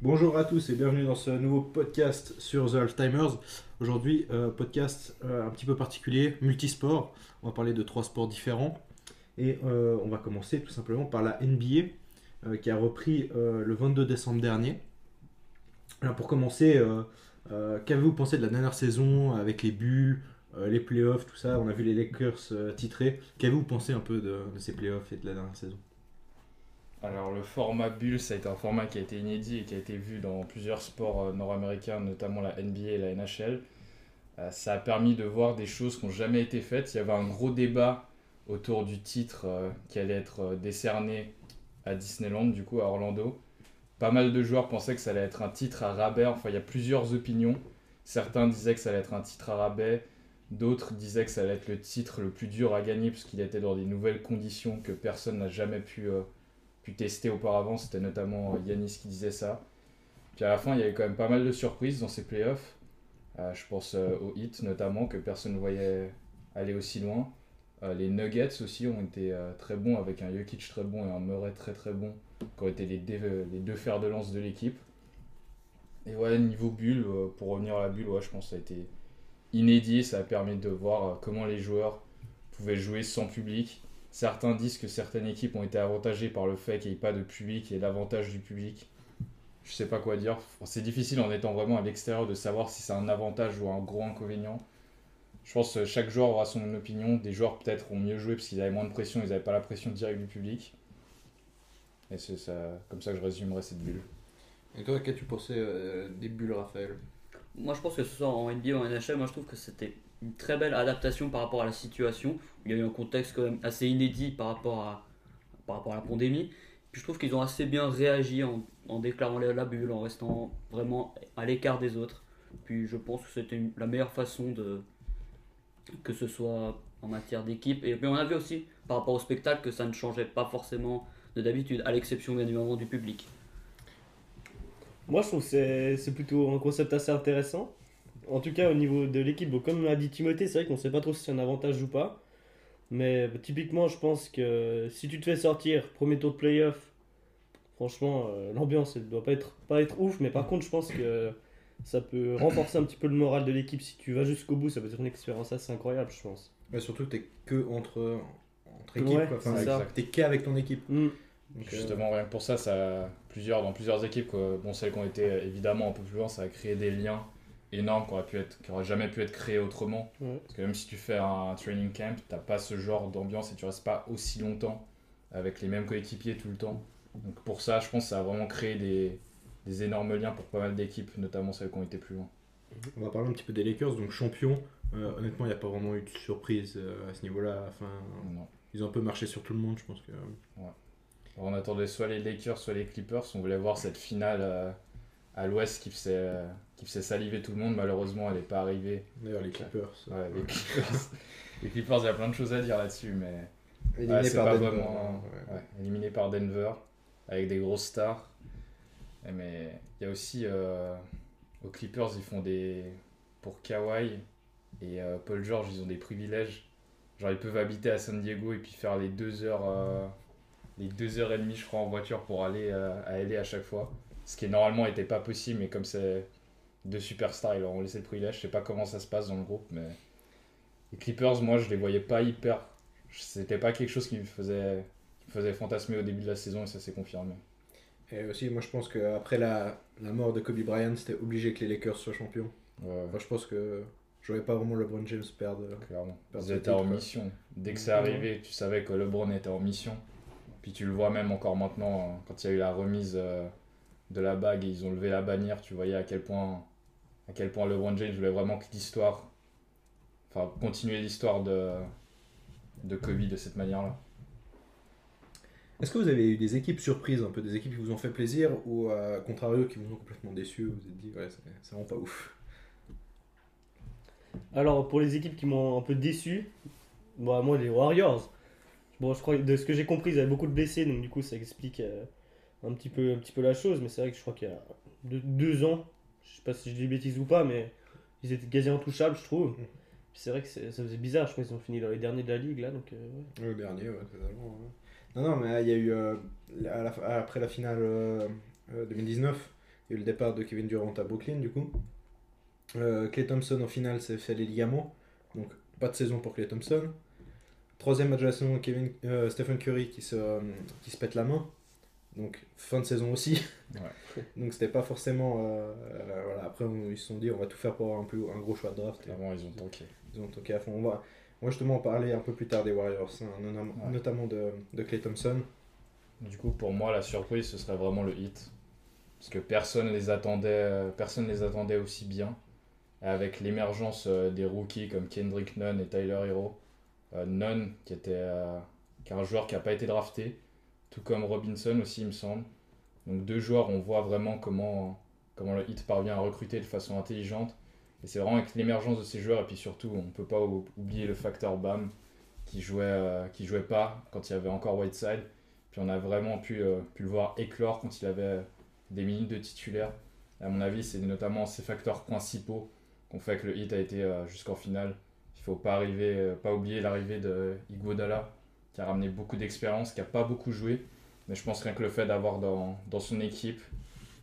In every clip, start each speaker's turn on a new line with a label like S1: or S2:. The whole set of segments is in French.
S1: Bonjour à tous et bienvenue dans ce nouveau podcast sur The Half-Timers. Aujourd'hui, euh, podcast euh, un petit peu particulier, multisport. On va parler de trois sports différents. Et euh, on va commencer tout simplement par la NBA qui a repris le 22 décembre dernier. Alors pour commencer, qu'avez-vous pensé de la dernière saison avec les bulles, les playoffs, tout ça? On a vu les Lakers titrés. Qu'avez-vous pensé un peu de, de ces playoffs et de la dernière saison?
S2: Alors le format bulle, ça a été un format qui a été inédit et qui a été vu dans plusieurs sports euh, nord-américains, notamment la NBA et la NHL. Euh, ça a permis de voir des choses qui n'ont jamais été faites. Il y avait un gros débat autour du titre euh, qui allait être décerné à Disneyland, du coup à Orlando. Pas mal de joueurs pensaient que ça allait être un titre à rabais. Enfin, il y a plusieurs opinions. Certains disaient que ça allait être un titre à rabais. D'autres disaient que ça allait être le titre le plus dur à gagner puisqu'il était dans des nouvelles conditions que personne n'a jamais pu, pu tester auparavant. C'était notamment euh, Yanis qui disait ça. Puis à la fin, il y avait quand même pas mal de surprises dans ces playoffs. Euh, je pense euh, aux Heat notamment que personne ne voyait aller aussi loin. Euh, les Nuggets aussi ont été très bons avec un Jokic très bon et un Murray très très bon qui ont été les, deux- fers de lance de l'équipe. Et ouais, niveau bulle, pour revenir à la bulle, ouais, je pense que ça a été inédit. Ça a permis de voir comment les joueurs pouvaient jouer sans public. Certains disent que certaines équipes ont été avantagées par le fait qu'il n'y ait pas de public et l'avantage du public. Je sais pas quoi dire. C'est difficile en étant vraiment à l'extérieur de savoir si c'est un avantage ou un gros inconvénient. Je pense que chaque joueur aura son opinion. Des joueurs peut-être ont mieux joué parce qu'ils avaient moins de pression, ils n'avaient pas la pression directe du public. Et c'est ça, comme ça que je résumerai cette bulle.
S1: Et toi, qu'as-tu pensé euh, des bulles, Raphaël?
S3: Moi, je pense que ce soit en NBA ou en NHL, moi je trouve que c'était une très belle adaptation par rapport à la situation. Il y a eu un contexte quand même assez inédit par rapport à, par rapport à la pandémie. Puis je trouve qu'ils ont assez bien réagi en, déclarant la bulle, en restant vraiment à l'écart des autres. Puis je pense que c'était la meilleure façon de que ce soit en matière d'équipe. Et puis on a vu aussi par rapport au spectacle que ça ne changeait pas forcément de d'habitude, à l'exception bien évidemment du public.
S4: Moi, je trouve que c'est plutôt un concept assez intéressant. En tout cas, au niveau de l'équipe, bon, comme l'a dit Timothée, c'est vrai qu'on sait pas trop si c'est un avantage ou pas. Mais bah, typiquement, je pense que si tu te fais sortir premier tour de playoff, franchement, euh, l'ambiance elle doit pas être, pas être ouf. Mais par contre, je pense que ça peut renforcer un petit peu le moral de l'équipe. Si tu vas jusqu'au bout, ça peut être une expérience assez incroyable, je pense.
S1: Ouais, surtout, t'es que entre, entre équipes.
S4: Ouais,
S1: quoi. Enfin,
S4: ça.
S1: t'es qu'avec ton équipe. Donc, euh,
S2: Justement, rien que pour ça, ça plusieurs, dans plusieurs équipes, quoi. bon, celles qui ont été évidemment un peu plus loin, ça a créé des liens énormes qui auraient, pu être, qui jamais pu être créés autrement.
S4: Ouais.
S2: Parce que même si tu fais un training camp, t'as pas ce genre d'ambiance et tu restes pas aussi longtemps avec les mêmes coéquipiers tout le temps. Donc pour ça, je pense que ça a vraiment créé des, des énormes liens pour pas mal d'équipes, notamment celles qui ont été plus loin.
S1: On va parler un petit peu des Lakers, donc champions. Euh, honnêtement, il n'y a pas vraiment eu de surprise euh, à ce niveau-là. Enfin,
S2: Non.
S1: ils ont un peu marché sur tout le monde, je pense que.
S2: Alors, on attendait soit les Lakers, soit les Clippers. On voulait voir cette finale euh, à l'ouest qui faisait, euh, qui faisait saliver tout le monde. Malheureusement, elle n'est pas arrivée.
S1: D'ailleurs, les Clippers.
S2: Ouais, les Clippers. les Clippers, il y a plein de choses à dire là-dessus, mais
S1: Éliminé
S2: ouais,
S1: par
S2: pas
S1: Denver,
S2: vraiment.
S1: ouais.
S2: ouais, éliminé par Denver, avec des grosses stars. Mais il y a aussi euh, aux Clippers, ils font des. Pour Kawhi et euh, Paul George, ils ont des privilèges. Genre, ils peuvent habiter à San Diego et puis faire les deux heures, euh, les deux heures et demie, je crois, en voiture pour aller euh, à LA à chaque fois. Ce qui normalement n'était pas possible, mais comme c'est deux superstars, ils leur ont laissé le privilège. Je sais pas comment ça se passe dans le groupe, mais les Clippers, moi, je les voyais pas hyper. C'était pas quelque chose qui me faisait, qui me faisait fantasmer au début de la saison et ça s'est confirmé.
S1: Et aussi, moi, je pense qu'après la, la mort de Kobe Bryant, c'était obligé que les Lakers soient champions.
S2: Ouais,
S1: Enfin, je pense que je voyais pas vraiment LeBron James perdre.
S2: clairement.
S1: Perdre
S2: Ils étaient en mission. Dès que c'est arrivé, tu savais que LeBron était en mission. Puis tu le vois même encore maintenant, euh, quand il y a eu la remise euh, de la bague et ils ont levé la bannière, tu voyais à quel point, à quel point LeBron James voulait vraiment que l'histoire, enfin continuer l'histoire de, de Kobe de cette manière-là.
S1: Est-ce que vous avez eu des équipes surprises, un peu des équipes qui vous ont fait plaisir ou à contrario qui vous ont complètement déçu Vous vous êtes dit, ouais, c'est c'est vraiment pas ouf.
S4: Alors, pour les équipes qui m'ont un peu déçu, bah, moi, les Warriors. Bon, je crois que de ce que j'ai compris, ils avaient beaucoup de blessés, donc du coup, ça explique euh, un, petit peu, un petit peu la chose. Mais c'est vrai que je crois qu'il y a deux, deux ans, je sais pas si je dis bêtises ou pas, mais ils étaient quasi intouchables, je trouve. Puis c'est vrai que ça faisait bizarre, je crois qu'ils ont fini dans les derniers de la ligue là, donc euh, ouais.
S1: Le dernier, ouais, totalement. ouais. Non, non, mais il y a eu, euh, à la- après la finale euh, euh, 2019, Il y a eu le départ de Kevin Durant à Brooklyn, du coup. Euh, Clay Thompson, au final, s'est fait les ligaments. Donc, pas de saison pour Clay Thompson. Troisième match de la saison, Kevin, euh, Stephen Curry qui se, euh, qui se pète la main. Donc, fin de saison aussi.
S2: Ouais.
S1: Donc, c'était pas forcément. euh, euh, voilà. Après, on- ils se sont dit, on va tout faire pour avoir un, plus, un gros choix de draft.
S2: Clairement, ils ont tanké.
S1: ils ont toqué à fond. On va, on va justement en parler un peu plus tard des Warriors, hein, notamment,
S2: Ouais.
S1: notamment de, de Clay Thompson.
S2: Du coup, pour moi, la surprise, ce serait vraiment le hit. Parce que personne les attendait, euh, personne les attendait aussi bien. Avec l'émergence des rookies comme Kendrick Nunn et Tyler Hero. Euh, Nunn, qui, était, euh, qui est un joueur qui n'a pas été drafté. Tout comme Robinson aussi, il me semble. Donc deux joueurs, on voit vraiment comment, comment le hit parvient à recruter de façon intelligente. Et c'est vraiment avec l'émergence de ces joueurs, et puis surtout, on ne peut pas ou- oublier le facteur BAM qui jouait, euh, qui jouait pas quand il y avait encore Whiteside. Puis on a vraiment pu, euh, pu le voir éclore quand il avait des minutes de titulaire. Et à mon avis, c'est notamment ces facteurs principaux qu'on fait que le hit a été euh, jusqu'en finale. Il faut pas arriver, euh, pas oublier l'arrivée de Iguodala, qui a ramené beaucoup d'expérience, qui a pas beaucoup joué. Mais je pense rien que le fait d'avoir dans, dans son équipe,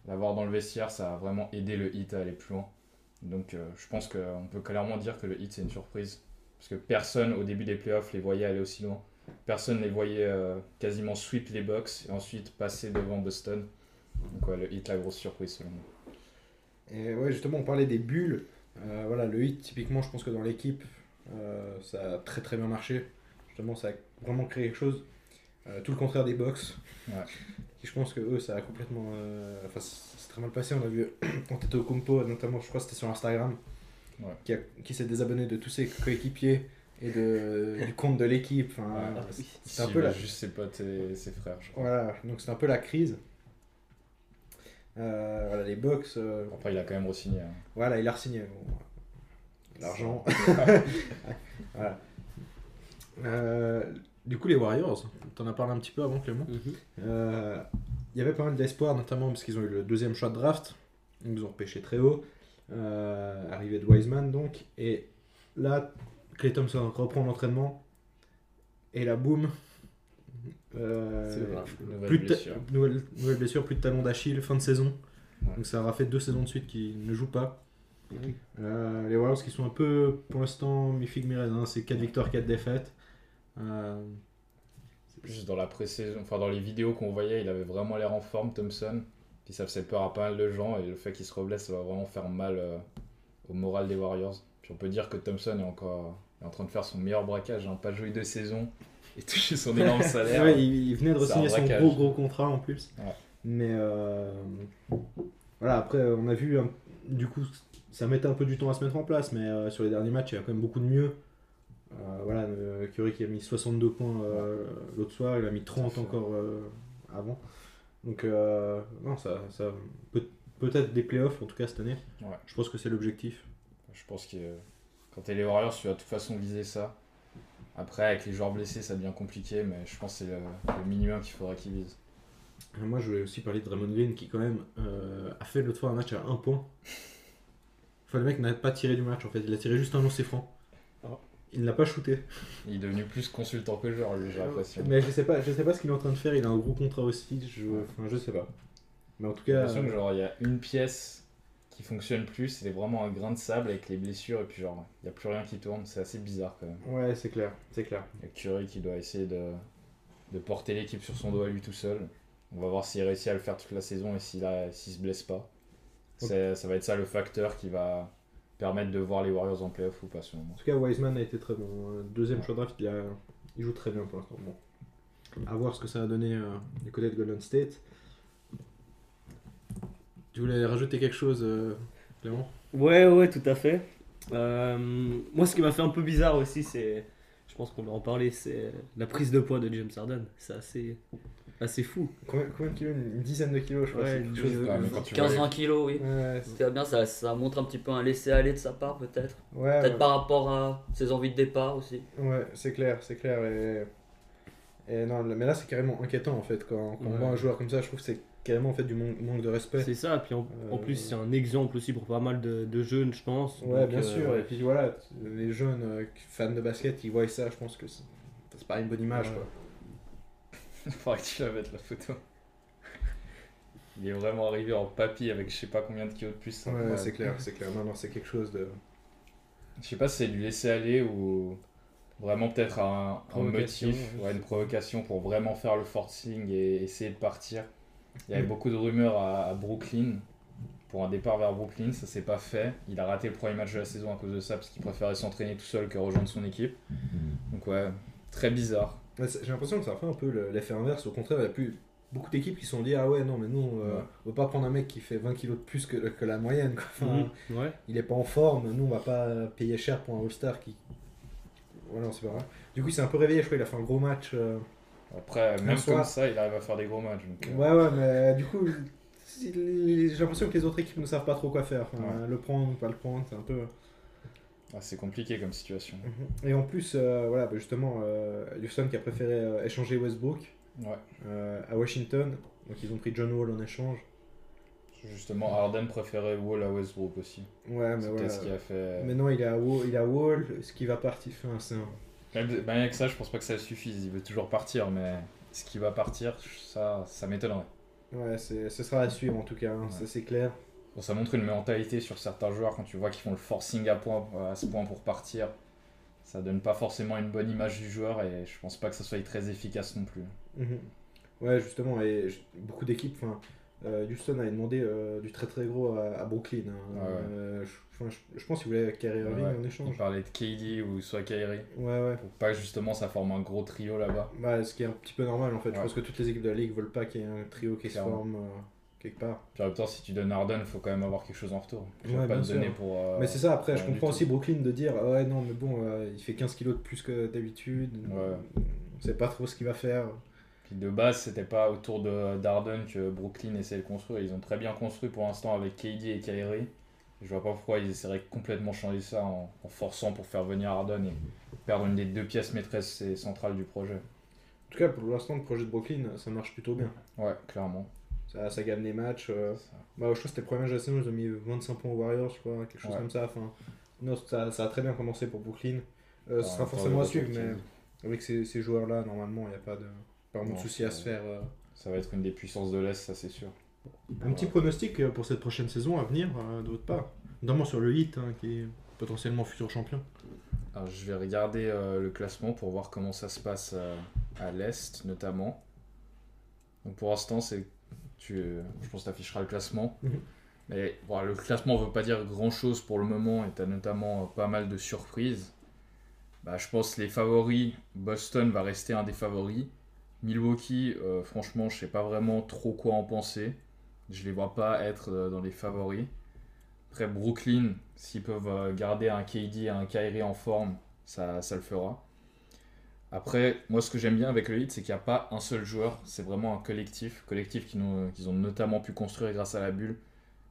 S2: d'avoir dans le vestiaire, ça a vraiment aidé le hit à aller plus loin. Donc euh, je pense qu'on peut clairement dire que le hit c'est une surprise. Parce que personne au début des playoffs les voyait aller aussi loin. Personne les voyait euh, quasiment sweep les Bucks et ensuite passer devant Boston. Donc le hit la grosse surprise selon moi.
S1: Et ouais, justement, on parlait des bulles. Euh, voilà, le hit, typiquement, je pense que dans l'équipe, ça a très très bien marché. Justement, ça a vraiment créé quelque chose. Euh, tout le contraire des box.
S2: Ouais.
S1: Qui, je pense que eux, ça a complètement. euh, Enfin, c'est très mal passé. On a vu Antetokounmpo, notamment, je crois que c'était sur Instagram,
S2: Ouais.
S1: qui, a- qui s'est désabonné de tous ses coéquipiers et de, du compte de l'équipe. Enfin,
S2: Ouais.
S1: c'est un peu la,
S2: juste ses potes et ses frères, je crois.
S1: voilà, donc c'est un peu la crise. Euh, voilà, les box.
S2: Après, il a quand même re-signé. hein.
S1: Voilà, il a re-signé. Bon, L'argent. voilà. Euh, du coup, les Warriors, t'en as parlé un petit peu avant, Clément.
S3: Mhm.
S1: Euh, Il y avait pas mal d'espoir, notamment parce qu'ils ont eu le deuxième choix de draft. Ils nous ont repêché très haut. Euh, arrivée de Wiseman, donc. Et là, Clay Thompson reprend l'entraînement. Et là, boum. Euh.
S2: Nouvelle
S1: plus
S2: blessure.
S1: nouvelle, nouvelle blessure, plus de talon d'Achille, fin de saison.
S2: Ouais.
S1: Donc ça aura fait deux saisons de suite qu'il ne joue pas.
S3: Oui.
S1: Euh, les Warriors qui sont un peu, pour l'instant, mi-figue mi-raisin, c'est 4 victoires, 4 défaites. Euh,
S2: Juste dans la pré-saison, enfin dans les vidéos qu'on voyait, il avait vraiment l'air en forme, Thompson. Puis ça faisait peur à pas mal de gens et le fait qu'il se reblesse, ça va vraiment faire mal euh, au moral des Warriors. Puis on peut dire que Thompson est encore est en train de faire son meilleur braquage, hein, pas joué deux saisons et toucher son énorme salaire.
S1: ouais, il, il venait de re-signer son gros gros contrat en plus.
S2: Ouais.
S1: Mais euh, voilà, après on a vu, hein, du coup, ça mettait un peu du temps à se mettre en place, mais euh, sur les derniers matchs, il y a quand même beaucoup de mieux. Euh, voilà, euh, Curry qui a mis 62 points l'autre soir, il a mis 30
S2: fait.
S1: encore avant. Donc, non, ça, ça peut, peut-être des playoffs en tout cas cette année.
S2: Ouais.
S1: Je pense que c'est l'objectif.
S2: Je pense que quand t'es les Warriors, tu vas de toute façon viser ça. Après, avec les joueurs blessés, ça devient compliqué, mais je pense que c'est le, le minimum qu'il faudra qu'ils visent.
S1: Moi, je voulais aussi parler de Draymond Green qui, quand même, euh, a fait l'autre fois un match à 1 point. Enfin, le mec n'a pas tiré du match en fait, il a tiré juste un lancer franc.
S4: Ah.
S1: Il ne l'a pas shooté.
S2: Il est devenu plus consultant que joueur, lui, j'ai l'impression.
S1: Mais je sais pas, je sais pas ce qu'il est en train de faire. Il a un gros contrat aussi. Je, enfin, je sais pas. Mais en tout
S2: J'ai
S1: cas,
S2: l'impression que genre il y a une pièce qui fonctionne plus, c'est vraiment un grain de sable avec les blessures et puis genre il n'y a plus rien qui tourne, c'est assez bizarre quand même.
S1: ouais, c'est clair, c'est clair.
S2: Il y a Curry qui doit essayer de, de porter l'équipe sur son dos à lui tout seul. On va voir s'il réussit à le faire toute la saison et s'il a- s'il se blesse pas. Ça va être ça le facteur qui va permettre de voir les Warriors en playoff ou pas selon moi.
S1: En tout cas, Wiseman a été très bon. Euh, Deuxième choix de draft, il, a... il joue très bien pour l'instant. Bon. À voir ce que ça va donner euh, du côté de Golden State. Tu voulais rajouter quelque chose, euh, Clément?
S4: Ouais, ouais, tout à fait. Euh, moi, ce qui m'a fait un peu bizarre aussi, c'est. Je pense qu'on va en parler, c'est la prise de poids de James Harden. C'est assez, assez fou.
S1: combien, combien de kilos? Une dizaine de kilos, je crois.
S4: Ouais,
S1: c'est
S4: une
S1: quelque chose de-
S2: Ouais, mais quand tu vois
S3: 15-20 kilos, oui.
S1: Ouais, c'est-
S3: C'était bien, ça, ça montre un petit peu un laisser-aller de sa part, peut-être.
S1: ouais,
S3: Peut-être
S1: ouais.
S3: par rapport à ses envies de départ aussi.
S1: Ouais, c'est clair, c'est clair. Et, et non, mais là, c'est carrément inquiétant en fait. Quand, quand on
S4: Ouais.
S1: voit un joueur comme ça, je trouve que c'est carrément en fait du manque, de respect.
S4: C'est ça, puis en, en
S1: Euh,
S4: plus, c'est un exemple aussi pour pas mal de, de jeunes, je pense.
S1: Ouais,
S4: Donc,
S1: bien
S4: euh,
S1: sûr. Et puis voilà, les jeunes euh, fans de basket, ils voient ça, je pense que c'est c'est pas une bonne image.
S4: Ouais.
S1: Quoi.
S2: Il faudrait que tu la mettes la photo. Il est vraiment arrivé en papy avec je sais pas combien de kilos de plus. c'est
S1: Ouais, c'est clair, c'est clair. Non, non, c'est quelque chose de.
S2: Je sais pas si c'est du laisser aller ou vraiment peut-être un, un motif,
S4: ouais,
S2: ouais, une provocation pour vraiment faire le forcing et essayer de partir. Il y avait
S1: Mm.
S2: beaucoup de rumeurs à, à Brooklyn pour un départ vers Brooklyn, ça s'est pas fait. Il a raté le premier match de la saison à cause de ça parce qu'il préférait s'entraîner tout seul que rejoindre son équipe. Donc ouais, très bizarre.
S1: C'est- J'ai l'impression que ça a fait un peu le- l'effet inverse. Au contraire, il y a plus beaucoup d'équipes qui se sont dit Ah ouais, non, mais nous, euh,
S2: Ouais.
S1: on va pas prendre un mec qui fait 20 kilos de plus que, que la moyenne. Quoi. Enfin,
S4: Mhm. Ouais.
S1: Il est pas en forme, nous, on va pas payer cher pour un All-Star qui. Voilà, c'est pas vrai. Du coup, il s'est un peu réveillé, je crois, il a fait un gros match. euh,
S2: Après, même
S1: soir.
S2: comme ça, il arrive à faire des gros matchs. donc, euh,
S1: Ouais, ouais, mais du coup, j'ai l'impression que les autres équipes ne savent pas trop quoi faire. Enfin,
S2: Ouais.
S1: Le prendre, pas le prendre, c'est un peu.
S2: Ah, c'est compliqué comme situation.
S1: Et en plus, euh, voilà, bah, justement, euh, Houston qui a préféré euh, échanger Westbrook
S2: Ouais.
S1: euh, à Washington. Donc ils ont pris John Wall en échange.
S2: Justement, Harden préférait Wall à Westbrook aussi.
S1: Ouais, mais
S2: C'est
S1: voilà.
S2: ce qui a fait.
S1: Mais non, il est à Wall, il à Wall ce qui va partir. Enfin, c'est un-
S2: ben, rien que ça, je pense pas que ça suffise. Il veut toujours partir, mais ce qui va partir, ça, ça m'étonnerait.
S1: Ouais, c'est- ce sera à suivre en tout cas, hein,
S2: Ouais.
S1: ça c'est clair.
S2: Bon, ça montre une mentalité sur certains joueurs quand tu vois qu'ils font le forcing à, point, à ce point pour partir. Ça donne pas forcément une bonne image du joueur et je pense pas que ça soit très efficace non plus.
S1: Mhm. Ouais, justement, et beaucoup d'équipes. Enfin, euh, Houston avait demandé euh, du très très gros à, à Brooklyn. hein.
S2: Ouais, ouais.
S1: Euh, je, enfin, je- je pense qu'il voulait Kyrie Irving
S2: Ouais,
S1: en
S2: Il
S1: échange.
S2: parlait de KD ou soit Kyrie
S1: Ouais, ouais.
S2: pour pas que justement ça forme un gros trio là-bas.
S1: Bah, ce qui est un petit peu normal en fait. Je pense que toutes les équipes de la ligue veulent pas qu'il y ait un trio qui se forme euh, quelque part.
S2: Puis en même temps, si tu donnes Harden, faut quand même avoir quelque chose en retour. Tu
S1: Ouais,
S2: pas te donner pour. euh,
S1: Mais c'est ça, après, je comprends aussi Brooklyn de dire Ah ouais, non, mais bon, euh, il fait 15 kilos de plus que d'habitude.
S2: Ouais.
S1: On sait pas trop ce qu'il va faire.
S2: Puis de base, c'était pas autour de d'Arden que Brooklyn essayait de construire. Ils ont très bien construit pour l'instant avec KD et Kyrie. Je vois pas pourquoi ils essaieraient de complètement changer ça en, en forçant pour faire venir Harden et perdre une des deux pièces maîtresses et centrales du projet.
S1: En tout cas, pour l'instant, le projet de Brooklyn, ça marche plutôt bien.
S2: Ouais, clairement.
S1: Ça, ça gagne les matchs. euh, Bah, je crois que c'était le premier match de la saison, ils ont mis 25 points aux Warriors, je crois, quelque chose
S2: Ouais.
S1: comme ça. Enfin, non, ça, ça a très bien commencé pour Brooklyn. Euh, ce sera forcément à suivre, mais avec ces, ces joueurs-là, normalement, il n'y a pas de, pas vraiment de
S2: Non,
S1: soucis à se faire. euh.
S2: Ça va être une des puissances de l'Est, ça c'est sûr.
S1: Un petit pronostic euh, pour cette prochaine saison à venir, euh, de votre part. Notamment sur le Heat, hein, qui est potentiellement futur champion.
S2: Alors, je vais regarder euh, le classement pour voir comment ça se passe à l'Est notamment. Donc pour l'instant, c'est tu, je pense que tu afficheras le classement.
S1: Mhm.
S2: Mais bon, le classement ne veut pas dire grand-chose pour le moment et tu as notamment euh, pas mal de surprises. Bah, je pense que les favoris, Boston va rester un des favoris. Milwaukee, euh, franchement, je sais pas vraiment trop quoi en penser. Je les vois pas être euh, dans les favoris. Après, Brooklyn, s'ils peuvent euh, garder un KD et un Kyrie en forme, ça, ça le fera. Après, moi, ce que j'aime bien avec le Heat, c'est qu'il n'y a pas un seul joueur, c'est vraiment un collectif. Collectif qu'ils ont, qu'ils ont notamment pu construire grâce à la bulle.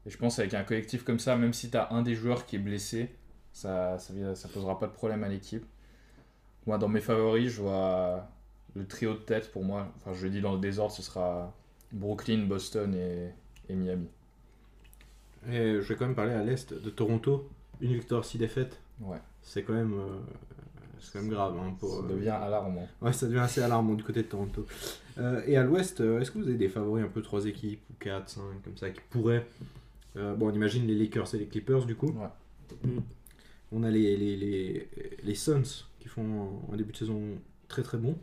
S2: Et je pense qu'avec un collectif comme ça, même si tu as un des joueurs qui est blessé, ça ça posera pas de problème à l'équipe. Moi, dans mes favoris, je vois le trio de tête pour moi. Enfin, je le dis dans le désordre, ce sera Brooklyn, Boston et, et Miami.
S1: Et je vais quand même parler à l'Est de Toronto. Une victoire, six défaites.
S2: Ouais.
S1: C'est quand même, euh, c'est quand même grave. hein, pour,
S2: Ça
S1: euh,
S2: devient alarmant.
S1: Ouais, ça devient assez alarmant du côté de Toronto. Euh, et à l'ouest, euh, est-ce que vous avez des favoris un peu trois équipes ou 4, 5 comme ça qui pourraient. bon, on imagine les Lakers et les Clippers du coup.
S2: Ouais.
S1: Mm. On a les, les, les, les Suns qui font un début de saison très très bon.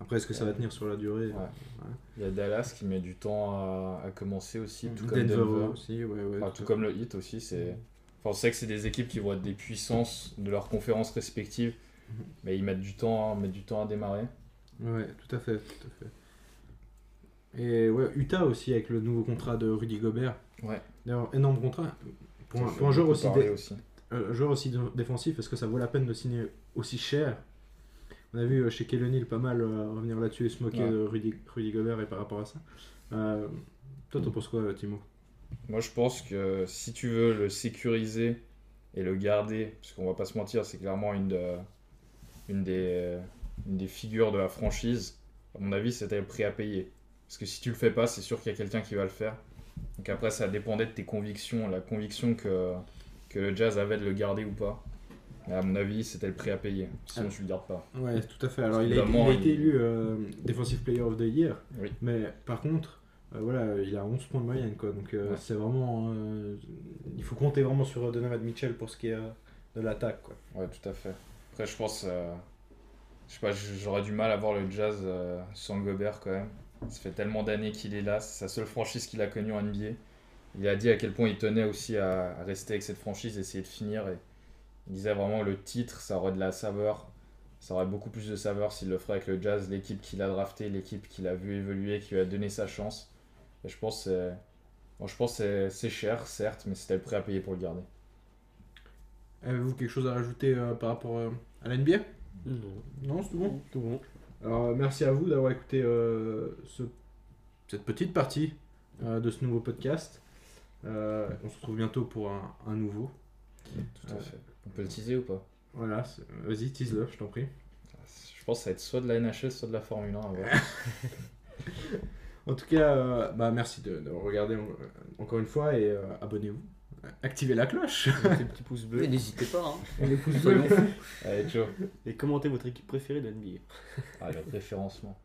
S1: Après, est-ce que ça va tenir sur la durée?
S2: Ouais. Il y a Dallas qui met du temps à, à commencer aussi, tout
S1: Denver,
S2: comme Denver.
S1: aussi, ouais, ouais.
S2: Enfin,
S1: tout
S2: tout comme le Heat aussi. C'est... Enfin, on sait que c'est des équipes qui vont être des puissances de leurs conférences respectives,
S1: Mhm.
S2: mais ils mettent du temps, mettent du temps à démarrer.
S1: Ouais, tout à fait, tout à fait. Et ouais, Utah aussi avec le nouveau contrat de Rudy Gobert.
S2: Ouais.
S1: D'ailleurs, énorme contrat. Pour un, pour joueur aussi,
S2: parler
S1: dé-
S2: aussi.
S1: un joueur aussi dé- défensif, est-ce que ça vaut la peine de signer aussi cher? On a vu euh, chez Kelly pas mal euh, revenir là-dessus et se moquer
S2: Ouais.
S1: de Rudy, Rudy Gobert et par rapport à ça. Euh, toi, t'en penses quoi, Timo?
S2: Moi, je pense que si tu veux le sécuriser et le garder, parce qu'on va pas se mentir, c'est clairement une, de- une, des, une des figures de la franchise, à mon avis, c'était le prix à payer. Parce que si tu le fais pas, c'est sûr qu'il y a quelqu'un qui va le faire. Donc après, ça dépendait de tes convictions, la conviction que, que le Jazz avait de le garder ou pas. Mais à mon avis, c'était le prix à payer. Sinon,
S1: Ah.
S2: tu le gardes pas.
S1: Ouais, tout à fait. Alors, il a, été-
S2: Évidemment,
S1: il a été
S2: il-
S1: élu euh, Defensive Player of the Year,
S2: Oui.
S1: mais par contre, voilà, il a 11 points de moyenne, quoi. Donc euh,
S2: Ouais.
S1: c'est vraiment. euh, il faut compter vraiment sur Donovan Mitchell pour ce qui est euh, de l'attaque, quoi.
S2: Ouais, tout à fait. Après, je pense. euh, je sais pas, j'aurais du mal à voir le Jazz euh, sans Gobert quand même. Ça fait tellement d'années qu'il est là, c'est sa seule franchise qu'il a connue en NBA. Il a dit à quel point il tenait aussi à, à rester avec cette franchise, essayer de finir. Et il disait vraiment le titre, ça aurait de la saveur. Ça aurait beaucoup plus de saveur s'il le ferait avec le Jazz, l'équipe qu'il a drafté, l'équipe qu'il a vu évoluer, qui lui a donné sa chance. Et je pense que c'est- bon, je pense c'est- c'est cher, certes, mais c'était le prêt à payer pour le garder.
S1: Avez-vous quelque chose à rajouter euh, par rapport euh, à la NBA
S4: Non,
S1: Non, c'est tout bon?
S4: Tout bon.
S1: Alors, euh, merci à vous d'avoir écouté euh, ce- cette petite partie euh, de ce nouveau podcast. Euh, on se retrouve bientôt pour un, un nouveau.
S2: Tout à
S1: Euh,
S2: fait. On peut le teaser ou pas?
S1: Voilà, vas-y, tease-le, je t'en prie.
S2: Je pense que ça va être soit de la NHL, soit de la Formule 1. à voir.
S1: En tout cas, euh, bah, merci de, de regarder en- encore une fois et euh, abonnez-vous. Activez la cloche.
S4: Mettez le petit pouce
S3: Mais
S4: bleu.
S3: n'hésitez pas. Hein.
S1: Et les pouces bleus.
S2: Allez, Joe.
S4: Et commentez votre équipe préférée de NBA.
S2: Ah, le référencement.